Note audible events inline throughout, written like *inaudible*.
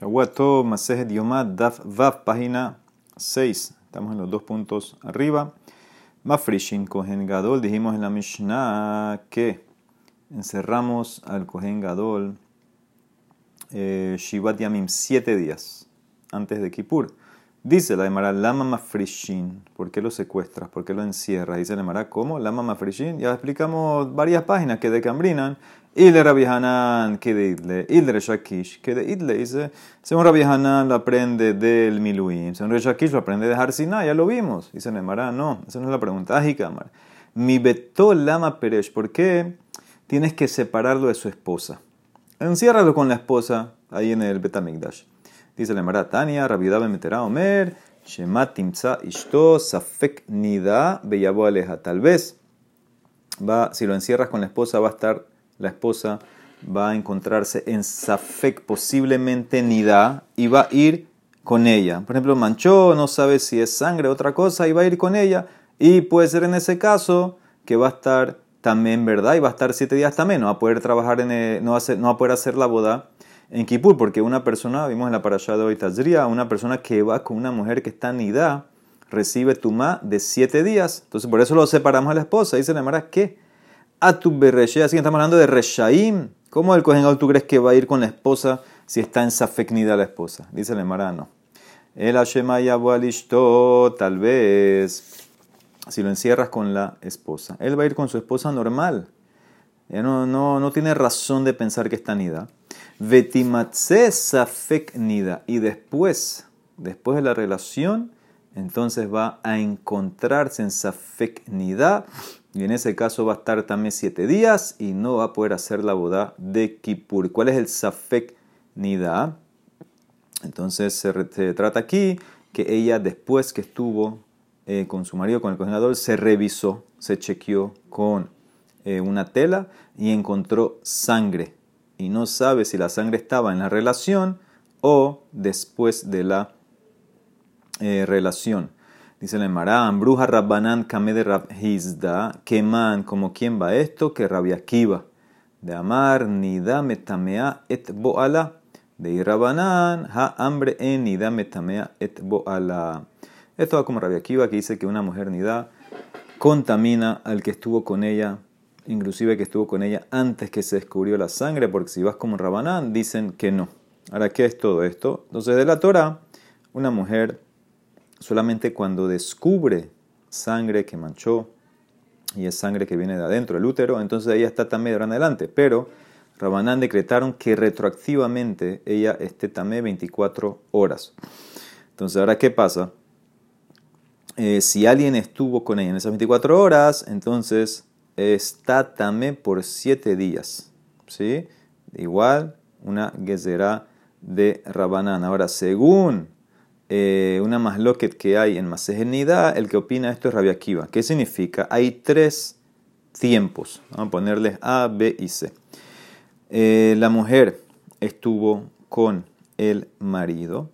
Shawato Masejet Yomad Daf Vav, página 6. Estamos en los dos puntos arriba. Mafrishin Kohen Gadol. Dijimos en la Mishnah que encerramos al Kohen Gadol eh, Shivat Yamim siete días antes de Kippur. Dice la Emara, Lama Mafrishin. ¿Por qué lo secuestras? ¿Por qué lo encierras? Dice la Emara, ¿cómo? Lama Mafrishin. Ya explicamos varias páginas que decambrinan y de Rabbi Hanan, que de Idle, y de Reshakish, que de Idle, dice, según Rabbi Hanan lo aprende del Miluim, según Reshakish lo aprende de Harsina, ya lo vimos. Dice Nemara, no, esa no es la pregunta. Ajikamar, mi beto lama peresh, ¿por qué tienes que separarlo de su esposa? Enciérralo con la esposa ahí en el Betamigdash. Dice Nemara, Tania, Rabbi Dabe Metera Omer, Shemat Timza Ishto, Safek Nida, Beyabo Aleja. Tal vez, va, si lo encierras con la esposa, va a estar la esposa va a encontrarse en Safek, posiblemente Nida, y va a ir con ella. Por ejemplo, manchó, no sabe si es sangre otra cosa, y va a ir con ella. Y puede ser en ese caso que va a estar también, ¿verdad? Y va a estar siete días también, no va a poder trabajar en no, va a no va a poder hacer la boda en Kippur, porque una persona, vimos en la parashá de hoy Tazria, una persona que va con una mujer que está nida, recibe tumá de siete días. Entonces, por eso lo separamos a la esposa. Dice la Mara, ¿qué? Tu berreshe, así que estamos hablando de Reshaim. ¿Cómo el Kohen tú crees que va a ir con la esposa si está en Safeknida la esposa? Dice el Marano. El Hashemaya tal vez, si lo encierras con la esposa, él va a ir con su esposa normal. No, no, no tiene razón de pensar que está nida. Vetimatse Safek. Y después, después de la relación, entonces va a encontrarse en Safek Nida y en ese caso va a estar también siete días y no va a poder hacer la boda de Kippur. ¿Cuál es el Safek Nida? Entonces se, trata aquí que ella después que estuvo eh, con su marido, con el cocinador, se revisó, se chequeó con eh, una tela y encontró sangre. Y no sabe si la sangre estaba en la relación o después de la eh, relación. Dice el Marán, bruja Rabbanan Kame de Rabhizda, man como quien va esto, que Rabiakiva. De amar, nida metamea et boala. De Rabbanan, ha hambre en nida metamea et boala. Esto va como Rabiakiva, que dice que una mujer nida contamina al que estuvo con ella, inclusive que estuvo con ella antes que se descubrió la sangre, porque si vas como Rabbanán, dicen que no. Ahora, ¿qué es todo esto? Entonces, de la Torah, una mujer solamente cuando descubre sangre que manchó y es sangre que viene de adentro del útero, entonces ella está tamé de adelante. Pero Rabanán decretaron que retroactivamente ella esté tamé 24 horas. Entonces, ahora, ¿qué pasa? Eh, si alguien estuvo con ella en esas 24 horas, entonces está tamé por 7 días. ¿Sí? Igual una gezerá de Rabanán. Ahora, según eh, una masloquet que hay en Masejenida, el que opina esto es Rabia Akiva. ¿Qué significa? Hay tres tiempos. Vamos a ponerles A, B y C. Eh, la mujer estuvo con el marido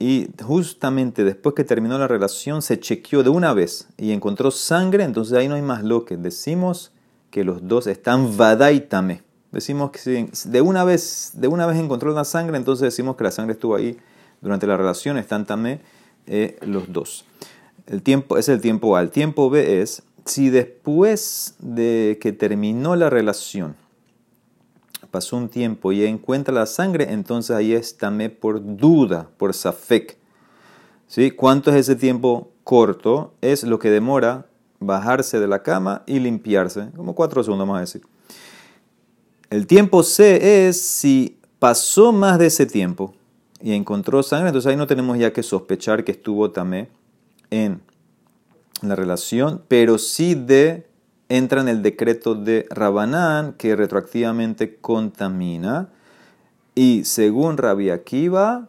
y justamente después que terminó la relación se chequeó de una vez y encontró sangre, entonces ahí no hay más lo decimos que los dos están vadaitame. Decimos que de una vez de una vez encontró la sangre, entonces decimos que la sangre estuvo ahí durante la relación están también eh, los dos. El tiempo es el tiempo A. El tiempo B es si después de que terminó la relación pasó un tiempo y encuentra la sangre, entonces ahí es también por duda, por safek. ¿Sí? ¿Cuánto es ese tiempo corto? Es lo que demora bajarse de la cama y limpiarse, como cuatro segundos vamos a decir. El tiempo C es si pasó más de ese tiempo, y encontró sangre, entonces ahí no tenemos ya que sospechar que estuvo también en la relación, pero sí de entra en el decreto de Rabanán que retroactivamente contamina. Y según Rabbi Akiva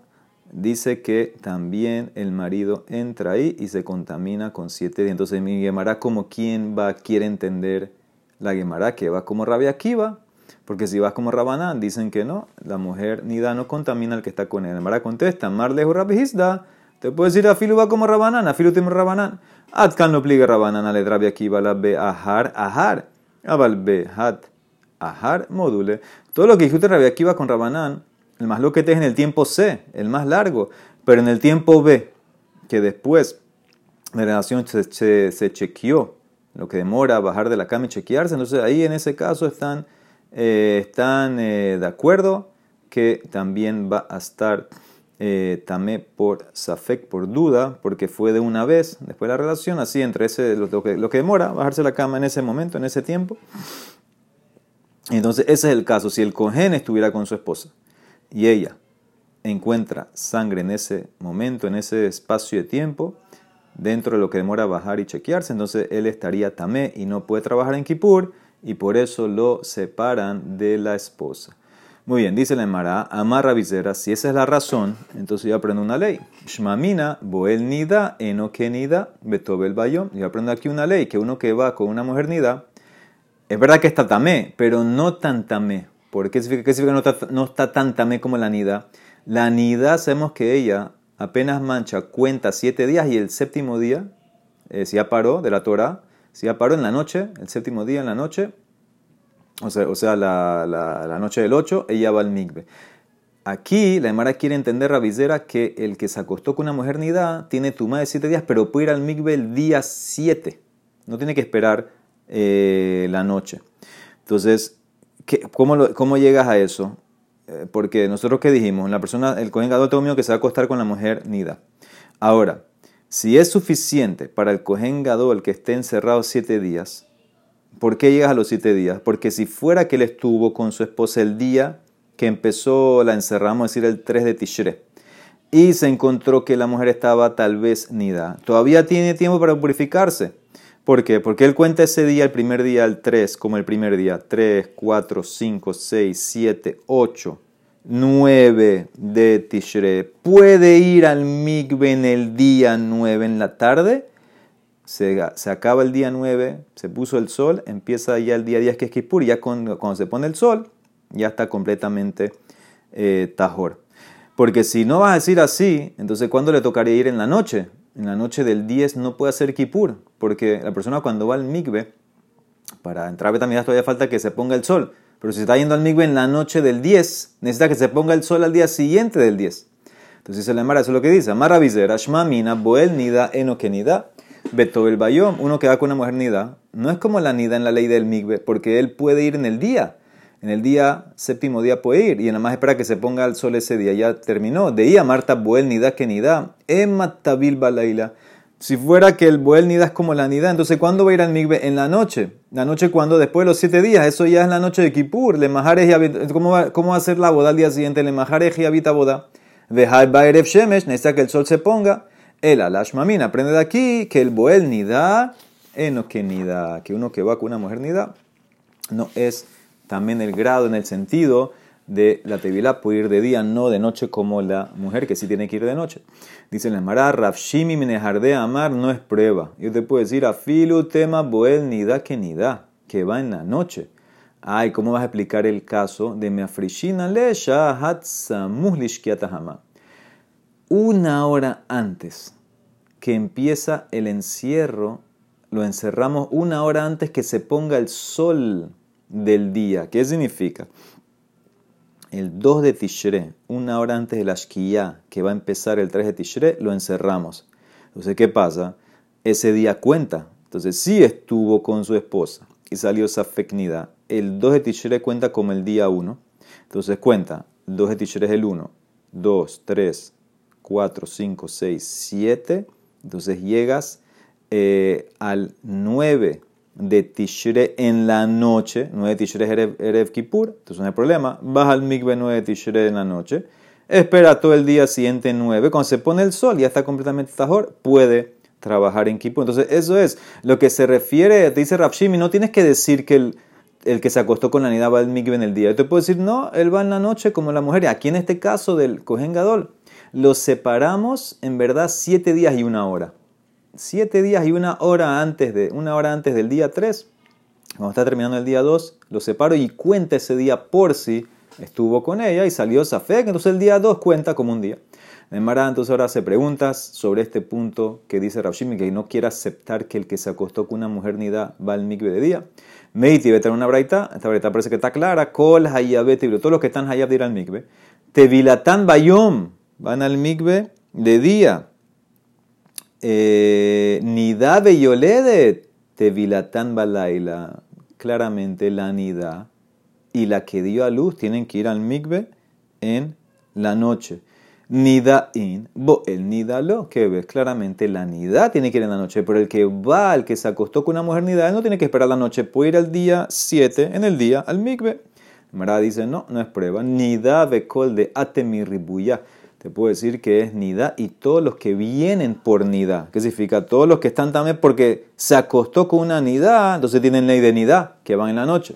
dice que también el marido entra ahí y se contamina con siete días. Entonces mi Gemara como quien va quiere entender la Gemara que va como Rabbi Akiva porque si vas como Rabanán, dicen que no, la mujer nida no contamina al que está con él. El Mara contesta, Mar lejos rabijizda, te puedes decir, afilu va como Rabanán, afilu tiene Rabanán. Atkan no pliega Rabanán, ale drabi aquí va la be ahar, ahar, abal be hat, ahar, módule. Todo lo que dijiste Rabbi aquí va con Rabanán, El más lo que te es en el tiempo C, el más largo, pero en el tiempo B, que después la relación se, se, chequeó, lo que demora a bajar de la cama y chequearse, entonces ahí en ese caso están, eh, están eh, de acuerdo que también va a estar eh, tamé por safek, por duda, porque fue de una vez después de la relación, así entre ese, lo, que, lo que demora bajarse la cama en ese momento, en ese tiempo. Entonces ese es el caso, si el cohen estuviera con su esposa y ella encuentra sangre en ese momento, en ese espacio de tiempo, dentro de lo que demora bajar y chequearse, entonces él estaría tamé y no puede trabajar en Kippur y por eso lo separan de la esposa. Muy bien, dice la Emara, amarra visera, si esa es la razón, entonces yo aprendo una ley. Shmamina, boel nida, enoke nida, betobel bayom. Yo aprendo aquí una ley, que uno que va con una mujer nida, es verdad que está tamé, pero no tan tamé. ¿Por qué significa, que no está, no está tan tamé como la nida? La nida, sabemos que ella apenas mancha, cuenta siete días y el séptimo día, eh, si ya paró de la Torah, si ya paró en la noche, el séptimo día en la noche, o sea, la, noche del 8, ella va al migbe. Aquí la Emara quiere entender, Rabizera, que el que se acostó con una mujer nida tiene tuma de siete días, pero puede ir al migbe el día 7. No tiene que esperar eh, la noche. Entonces, cómo, ¿cómo llegas a eso? Eh, porque nosotros que dijimos, la persona, el cohen gadol tengo que se va a acostar con la mujer nida. Ahora, si es suficiente para el cohen gadol que esté encerrado siete días, ¿Por qué llegas a los siete días? Porque si fuera que él estuvo con su esposa el día que empezó, la encerramos, es decir, el 3 de Tishre, y se encontró que la mujer estaba tal vez nida, todavía tiene tiempo para purificarse. ¿Por qué? Porque él cuenta ese día, el primer día, el 3, como el primer día. 3, 4, 5, 6, 7, 8, 9 de Tishre. ¿Puede ir al Migbe en el día 9 en la tarde? se, acaba el día 9, se puso el sol, empieza ya el día 10 que es Kippur, ya cuando, se pone el sol, ya está completamente eh, tajor. Porque si no vas a decir así, entonces ¿cuándo le tocaría ir en la noche? En la noche del 10 no puede hacer Kippur, porque la persona cuando va al mikve, para entrar a Betamidad todavía falta que se ponga el sol. Pero si está yendo al mikve en la noche del 10, necesita que se ponga el sol al día siguiente del 10. Entonces se le mara, eso es lo que dice. Mara visera, shma boel nida, enokenida. Beto el Bayom, uno que va con una mujer nida, no es como la nida en la ley del migbe, porque él puede ir en el día. En el día, séptimo día puede ir, y nada más espera que se ponga el sol ese día. Ya terminó. De a Marta Boel Nida que Nida, Tabil Balaila. Si fuera que el Boel Nida es como la Nida, entonces ¿cuándo va a ir al migbe? En la noche. La noche cuando, después de los siete días, eso ya es la noche de Kippur. Le ¿cómo, va, ¿Cómo va a ser la boda al día siguiente? Le majarej y habita boda. Dejar Baerev Shemesh, necesita que el sol se ponga. El alash mamina. Aprende de aquí que el boel nida, eno que nida, que uno que va con una mujer nida, no es también el grado en el sentido de la tevilá puede ir de día, no de noche como la mujer que sí tiene que ir de noche. Dice el Mará, Rafshimi minejardé amar no es prueba. Yo te puedo decir, afilu tema boel nida que nida, que va en la noche. Ay, ¿cómo vas a explicar el caso de meafrishina le hatsamuhlishkiatahama? una hora antes que empieza el encierro, lo encerramos una hora antes que se ponga el sol del día. ¿Qué significa? El 2 de Tishre, una hora antes de la Shkiyah, que va a empezar el 3 de Tishre, lo encerramos. Entonces, ¿qué pasa? Ese día cuenta. Entonces, sí estuvo con su esposa y salió esa fecnida. El 2 de Tishre cuenta como el día 1. Entonces, cuenta. El 2 de Tishre es el 1, 2, 3, 4, 5, 6, 7. Entonces llegas eh, al 9 de Tishre en la noche. 9 de Tishre es Erev, Kippur. Entonces no hay problema. Vas al Mikve 9 de Tishre en la noche. Espera todo el día siguiente 9. Cuando se pone el sol, ya está completamente tajor. Puede trabajar en Kippur. Entonces eso es lo que se refiere. Te dice Rafshimi, no tienes que decir que el el que se acostó con la nida va al mikve en el día. Yo te decir, no, él va en la noche como la mujer. Aquí en este caso del Kohen Gadol, los separamos en verdad siete días y una hora. Siete días y una hora antes, de, una hora antes del día 3. Cuando está terminando el día 2, lo separo y cuenta ese día por si estuvo con ella y salió Safek. Entonces el día 2 cuenta como un día. Mara entonces ahora se preguntas sobre este punto que dice Raushimi, que no quiere aceptar que el que se acostó con una mujer nida va al mikve de día. Meiti, vete a una braita, esta braita parece que está clara, kol hayabet, todos los que están hayab de ir al mikve. Tevilatan bayom, van al mikve de día. Eh, nida beyoledet, tevilatan balaila. Claramente la nida y la que dio a luz tienen que ir al mikve en la noche. Nida in, bo el nida lo, que ves claramente la nida tiene que ir en la noche, pero el que va, el que se acostó con una mujer nida, no tiene que esperar la noche, puede ir al día 7, en el día, al mikve. Mara dice, no, no es prueba. Nida becol de atemirribuya. Te puedo decir que es nida y todos los que vienen por nida. ¿Qué significa? Todos los que están también porque se acostó con una nida, entonces tienen ley de nida, que van en la noche.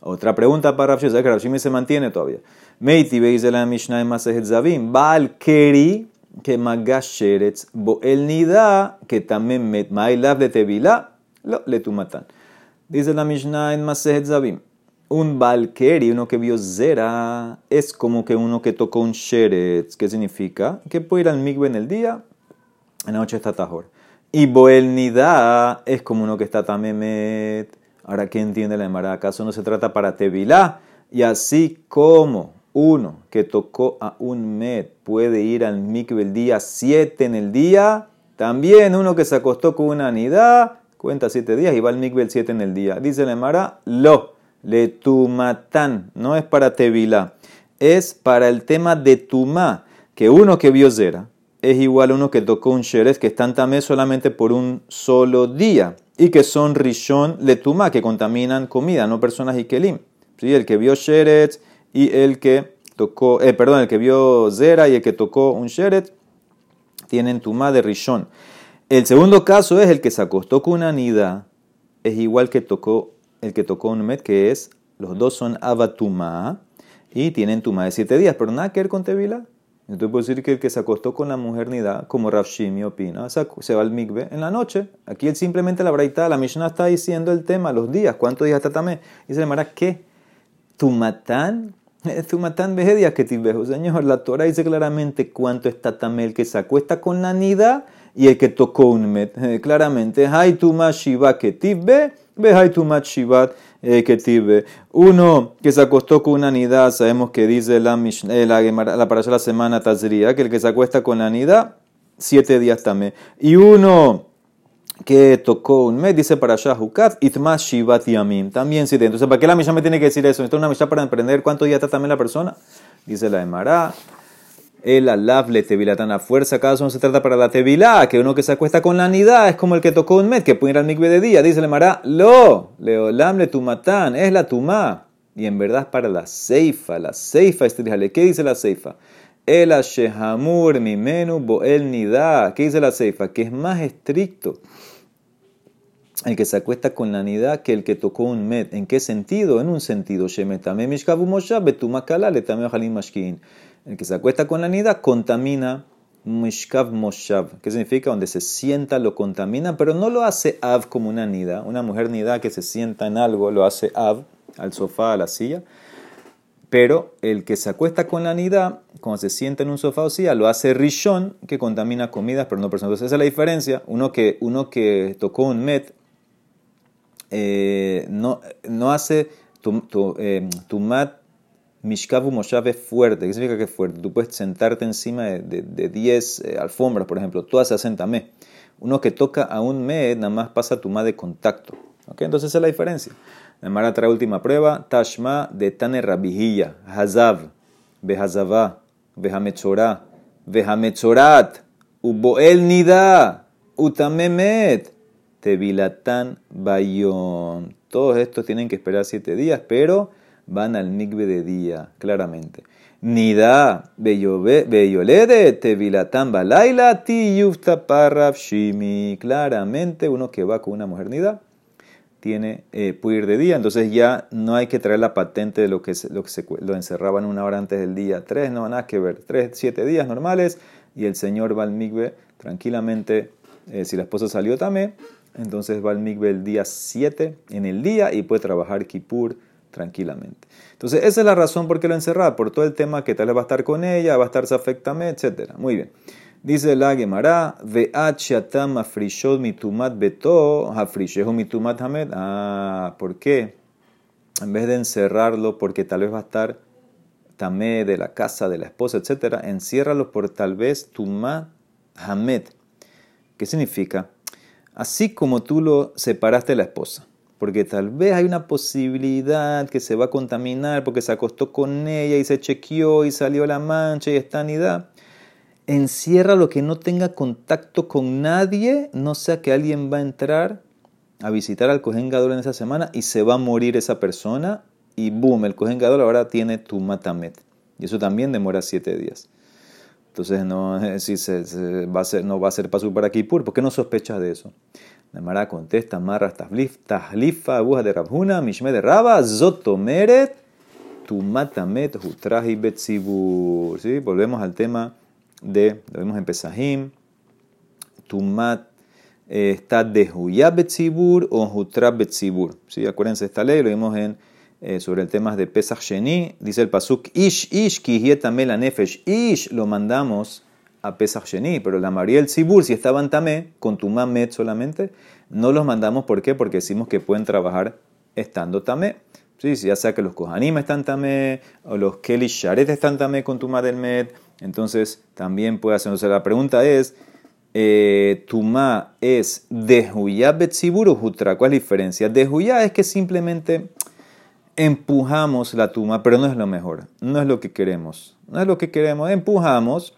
Otra pregunta para Rav ¿sabes que Rav se mantiene todavía? Meiti la Mishnah en Zavim, Baal Keri, que Magasheretz, Bo el Nida, que también met Mailav de Tevila, lo le tumatan. Dice la Mishnah en Masejet Zavim, un Keri, uno que vio Zera, es como que uno que tocó un Sheretz. ¿Qué significa? Que puede ir al Migbe en el día, en la noche está Tajor. Y Boel Nida es como uno que está Tamemet. Ahora, ¿qué entiende la Emara? ¿Acaso no se trata para Tevilá? Y así como uno que tocó a un Met puede ir al mikve el día 7 en el día, también uno que se acostó con una anidad cuenta 7 días y va al mikve el 7 en el día. Dice la Emara, lo, le tumatán, no es para Tevilá, es para el tema de Tumá, que uno que vio Zera es igual a uno que tocó un Sheres que están tamé solamente por un solo día y que son Rishon Letumá, que contaminan comida, no personas y. ¿Sí? El que vio Sheretz y el que tocó, eh, perdón, el que vio Zera y el que tocó un Sheret tienen Tumá de Rishon. El segundo caso es el que se acostó con una nida, es igual que tocó el que tocó un Met, que es, los dos son Abatumá y tienen Tumá de siete días, pero nada que ver con Tevila. Entonces puedo decir que el que se acostó con la mujer nida, como Rav Shimi opina, se va al mikve en la noche. Aquí él simplemente la braita, la Mishnah está diciendo el tema, los días, ¿cuántos días también? Y se llamará ¿qué? Tumatán, *laughs* Tumatán días que tibejo. Señor, la Torah dice claramente cuánto está tamé el que se acuesta con la nida y el que tocó un met. Eh, claramente, hay tuma shiva que tibbe, ve hay tuma shivat eh. Uno que se acostó con una nida, sabemos que dice la, eh, la, la para la semana tazría, que el que se acuesta con la nida, siete días también. Y uno que tocó un mes, dice para allá Hukat, Itmas Shivat Yamim. También siete. Entonces, ¿para qué la Mishnah me tiene que decir eso? Esto es una Mishnah para aprender cuántos días está también la persona. Dice la Emara. El alaf le tevilatán a fuerza, cada uno se trata para la tevilá, que uno que se acuesta con la nidad es como el que tocó un met, que puede ir al mikve de día. Dice le mará, lo, leolam le tumatán, es la tumá. Y en verdad es para la seifa, la seifa estrujale. ¿Qué dice la seifa? El ashehamur mimenu boel nidá. ¿Qué dice la seifa? Que es más estricto el que se acuesta con la nidad que el que tocó un met. ¿En qué sentido? En un sentido, el que se acuesta con la nida contamina Mishkav Moshav. ¿Qué significa? Donde se sienta lo contamina, pero no lo hace Av como una nida. Una mujer nida que se sienta en algo lo hace Av, al sofá, a la silla. Pero el que se acuesta con la nida, cuando se sienta en un sofá o silla, lo hace Rishon, que contamina comidas, pero no personas. Entonces esa es la diferencia. Uno que, uno que tocó un met, eh, no, no hace tu, tu, eh, tumat Mishkavu Moshav fuerte. ¿Qué significa que es fuerte? Tú puedes sentarte encima de 10 eh, alfombras, por ejemplo. Todas se me. Uno que toca a un me, nada más pasa tu ma de contacto. ¿Ok? Entonces esa es la diferencia. Mara trae última prueba. Tashma de Tane Rabihilla. Hazav. Behazavá. Behametzorá. Behametzorat. Uboel Nida. Utamemet. Tevilatan Bayon. Todos estos tienen que esperar siete días, pero van al mikve de día, claramente. Nida beyolede tevilatan balaila ti yufta shimi. Claramente uno que va con una mujer nida tiene, eh, puede ir de día, entonces ya no hay que traer la patente de lo que, se, lo encerraban una hora antes del día. Tres, no, nada que ver. Tres, siete días normales y el señor va al mikve tranquilamente. Eh, si la esposa salió también, entonces va al mikve el día 7 en el día y puede trabajar Kippur tranquilamente. Entonces, esa es la razón por qué lo encerraba, por todo el tema que tal vez va a estar con ella, va a estar afectame, etc. Muy bien. Dice la Gemara, Ve'at shatam afrishot mitumat beto, afrishehu mitumat hamed. Ah, ¿por qué? En vez de encerrarlo, porque tal vez va a estar tamé de la casa de la esposa, etc., enciérralos por tal vez tumá hamed. ¿Qué significa? Así como tú lo separaste de la esposa, porque tal vez hay una posibilidad que se va a contaminar porque se acostó con ella y se chequeó y salió la mancha y está anidad. Encierra lo que no tenga contacto con nadie, no sea que alguien va a entrar a visitar al Cohen en esa semana y se va a morir esa persona y boom, el Cohen ahora tiene tu matamet. Y eso también demora siete días. Entonces no, si se, va a ser, no va a ser paso para Kippur. ¿Por qué no sospechas de eso? La Mara contesta, Marra Tahlifa, aguja de Rabhuna, Mishme de Raba, Zotomeret, tu matamet, Hutrahi Betzibur. ¿Sí? Volvemos al tema de, lo vemos en Pesahim, tu mat eh, está de Betzibur o Hutra Betzibur. ¿Sí? Acuérdense esta ley, lo vimos en eh, sobre el tema de Pesach Sheni, dice el Pasuk, Ish, Ish, la Nefesh, Ish, lo mandamos a Pesach Sheni, pero la María el Sibur, si estaban Tamé, con Tumamet solamente, no los mandamos, ¿por qué? Porque decimos que pueden trabajar estando Tamé. Sí, ya sea que los Kohanim están Tamé, o los Kelly Sharet están Tamé con Tumá del Met, entonces también puede hacer. La pregunta es, eh, Tumá es de Huyá Betzibur o Jutra, ¿cuál es la diferencia? De Huyá es que simplemente empujamos la tuma, pero no es lo mejor, no es lo que queremos, no es lo que queremos, empujamos,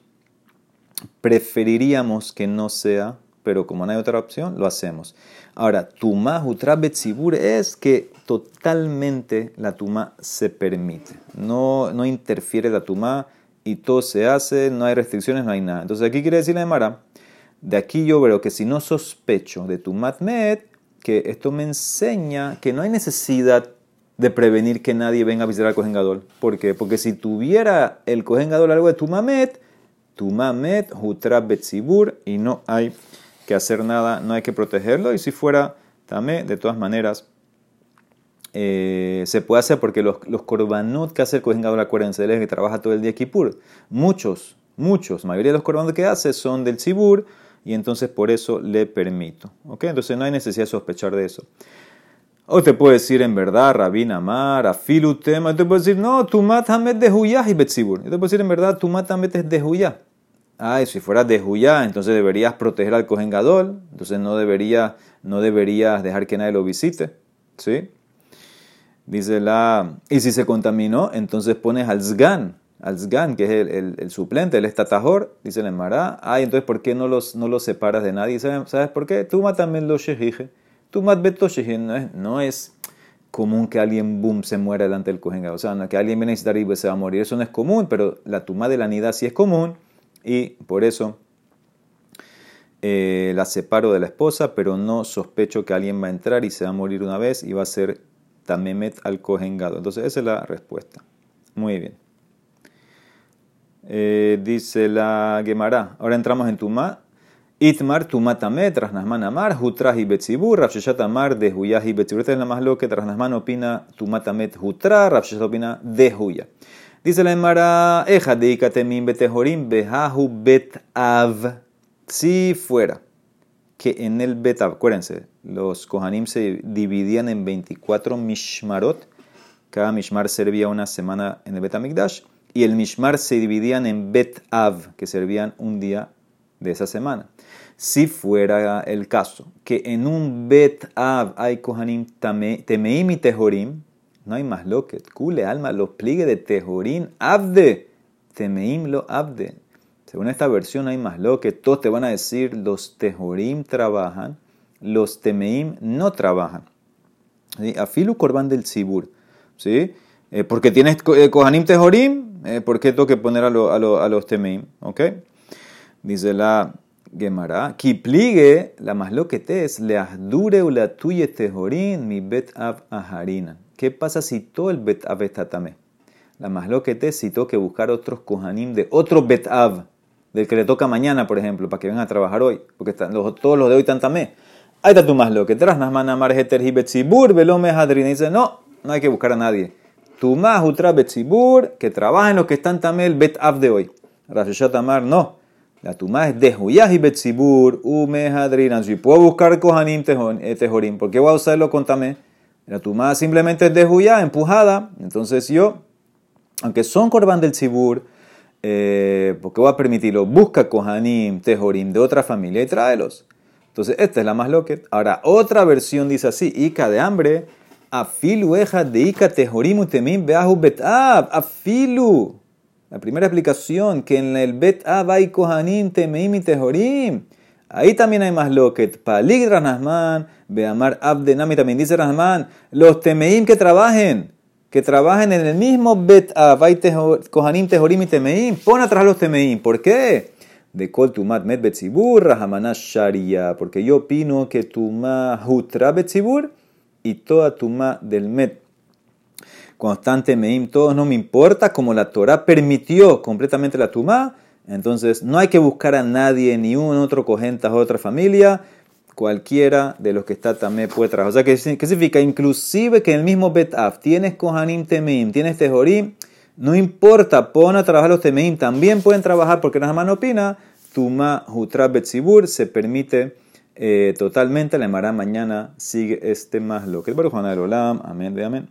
preferiríamos que no sea, pero como no hay otra opción, lo hacemos. Ahora, tuma utra betzibur es que totalmente la tuma se permite, no, no interfiere la tuma y todo se hace, no hay restricciones, no hay nada. Entonces aquí quiere decir la Emara, de aquí yo veo que si no sospecho de tu matmet, que esto me enseña que no hay necesidad de prevenir que nadie venga a visitar al Kohen ¿Por qué? Porque si tuviera el Kohen algo de Tumamet, Tumamet, Hutra Betzibur, y no hay que hacer nada, no hay que protegerlo. Y si fuera Tamé, de todas maneras, eh, se puede hacer porque los, los korbanot que hace el Kohen Gadol, acuérdense, él es que trabaja todo el día Kippur. Muchos, muchos, mayoría de los korbanot que hace son del Tzibur, y entonces por eso le permito. ¿Ok? Entonces no hay necesidad de sospechar de eso. O te puede decir en verdad, Rabin Amar, Afilu Tema. Te puede decir, no, tu matamet de Huyah y Betzibur. Te puedo decir en verdad, tu matamet es de Huyah. Ay, si fuera de Huyah, entonces deberías proteger al Kohen Gadol. Entonces no, no deberías dejar que nadie lo visite. ¿Sí? Dice la. Y si se contaminó, entonces pones al Zgan. Al Zgan, que es el, suplente, el estatajor. Dice el Mará. Ay, entonces ¿por qué no los, no los separas de nadie? ¿Sabes, por qué? Tú matamet lo shehije. Tumat betoshehin no es, común que alguien boom se muera delante del Kohen O sea, que alguien viene a y se va a morir. Eso no es común, pero la tuma de la nidad sí es común y por eso eh, la separo de la esposa, pero no sospecho que alguien va a entrar y se va a morir una vez y va a ser tamemet al Kohen Entonces, esa es la respuesta. Muy bien. Eh, dice la Gemara. Ahora entramos en Tumá Itmar tumatame, trasnasman amar, hutrahi betzibur, rafsheshat amar de huyahi betzibur. Esta es la más loca, trasnasman opina tumatamet hutra, rafsheshat opina de huya. Dice la Emara, eja de ikatemim betejorim behahu bet av. Si fuera que en el betav, acuérdense, los kohanim se dividían en 24 mishmarot, cada mishmar servía una semana en el betamigdash, y el mishmar se dividían en bet av, que servían un día de esa semana. Si fuera el caso que en un Bet Av hay Kohanim Temeim y Tejorim, no hay más lo que cule alma, los pliegues de Tejorim, Abde, Temeim lo Abde. Según esta versión hay más lo que todos te van a decir los Tejorim trabajan, los Temeim no trabajan. Afilu Korban del Sibur, ¿sí? Eh, porque tienes eh, Kohanim Tejorim, eh, ¿por qué tengo que poner a, a, a los Temeim? ¿Ok? Dice la Gemara, Kipligue, la más lo que te es, le azdure u la tuye tejorin mi bet av aharina. ¿Qué pasa si todo el bet av está tamé? La más lo que te tengo que buscar otros kohanim de otro bet av, del que le toca mañana, por ejemplo, para que vengan a trabajar hoy, porque están, los, todos los de hoy están tamé. Ahí está tu más lo que tras nasman amar heter hi betzibur velome hadrin. Dice, no, no hay que buscar a nadie. Tu más utra betzibur, que trabajen los que están tamé el bet av de hoy. Rashashat amar, no. La tumá es de Huyah y Betzibur, Umehadrinan. Si puedo buscar Kohanim eh, Tejorim, ¿por qué voy a usarlo con Tamé? La tumá simplemente es de Huyah, empujada. Entonces yo aunque son Corban del Tzibur, eh, porque va a permitirlo, busca Kohanim, Tejorim de otra familia y tráelos. Entonces, esta es la más loquet. Ahora, otra versión dice así: Ica de hambre, afilu eja de Ica Tejorim utemim beahu betab, afilu. La primera explicación, que en el bet hay Kohanim, Temeim y Tejorim. Ahí también hay más loquet. Palig Ranasman, Beamar Abdenami también dice Ranasman, los Temeim que trabajen que trabajen en el mismo Bet Avay Kohanim Tejorim y Temeim, pon atrás los Temeim. ¿Por qué? De Kol Tumat Met Betzibur, Rahamana Sharia. Porque yo opino que Tuma Hutra Betzibur y toda Tuma del Met. Constante Meim, todos no me importa, como la Torah permitió completamente la Tuma, entonces no hay que buscar a nadie, ni un otro cogentas, otra familia, cualquiera de los que está también puede trabajar. O sea, ¿qué, significa? Inclusive que el mismo Betaf tienes Kohanim Temeim, tienes Tejorim, no importa, pon a trabajar los Temeim, también pueden trabajar porque la no opina, Tuma Hutra Betzibur se permite eh, totalmente, la Emara mañana sigue este más lo que es Olam, amén de amén.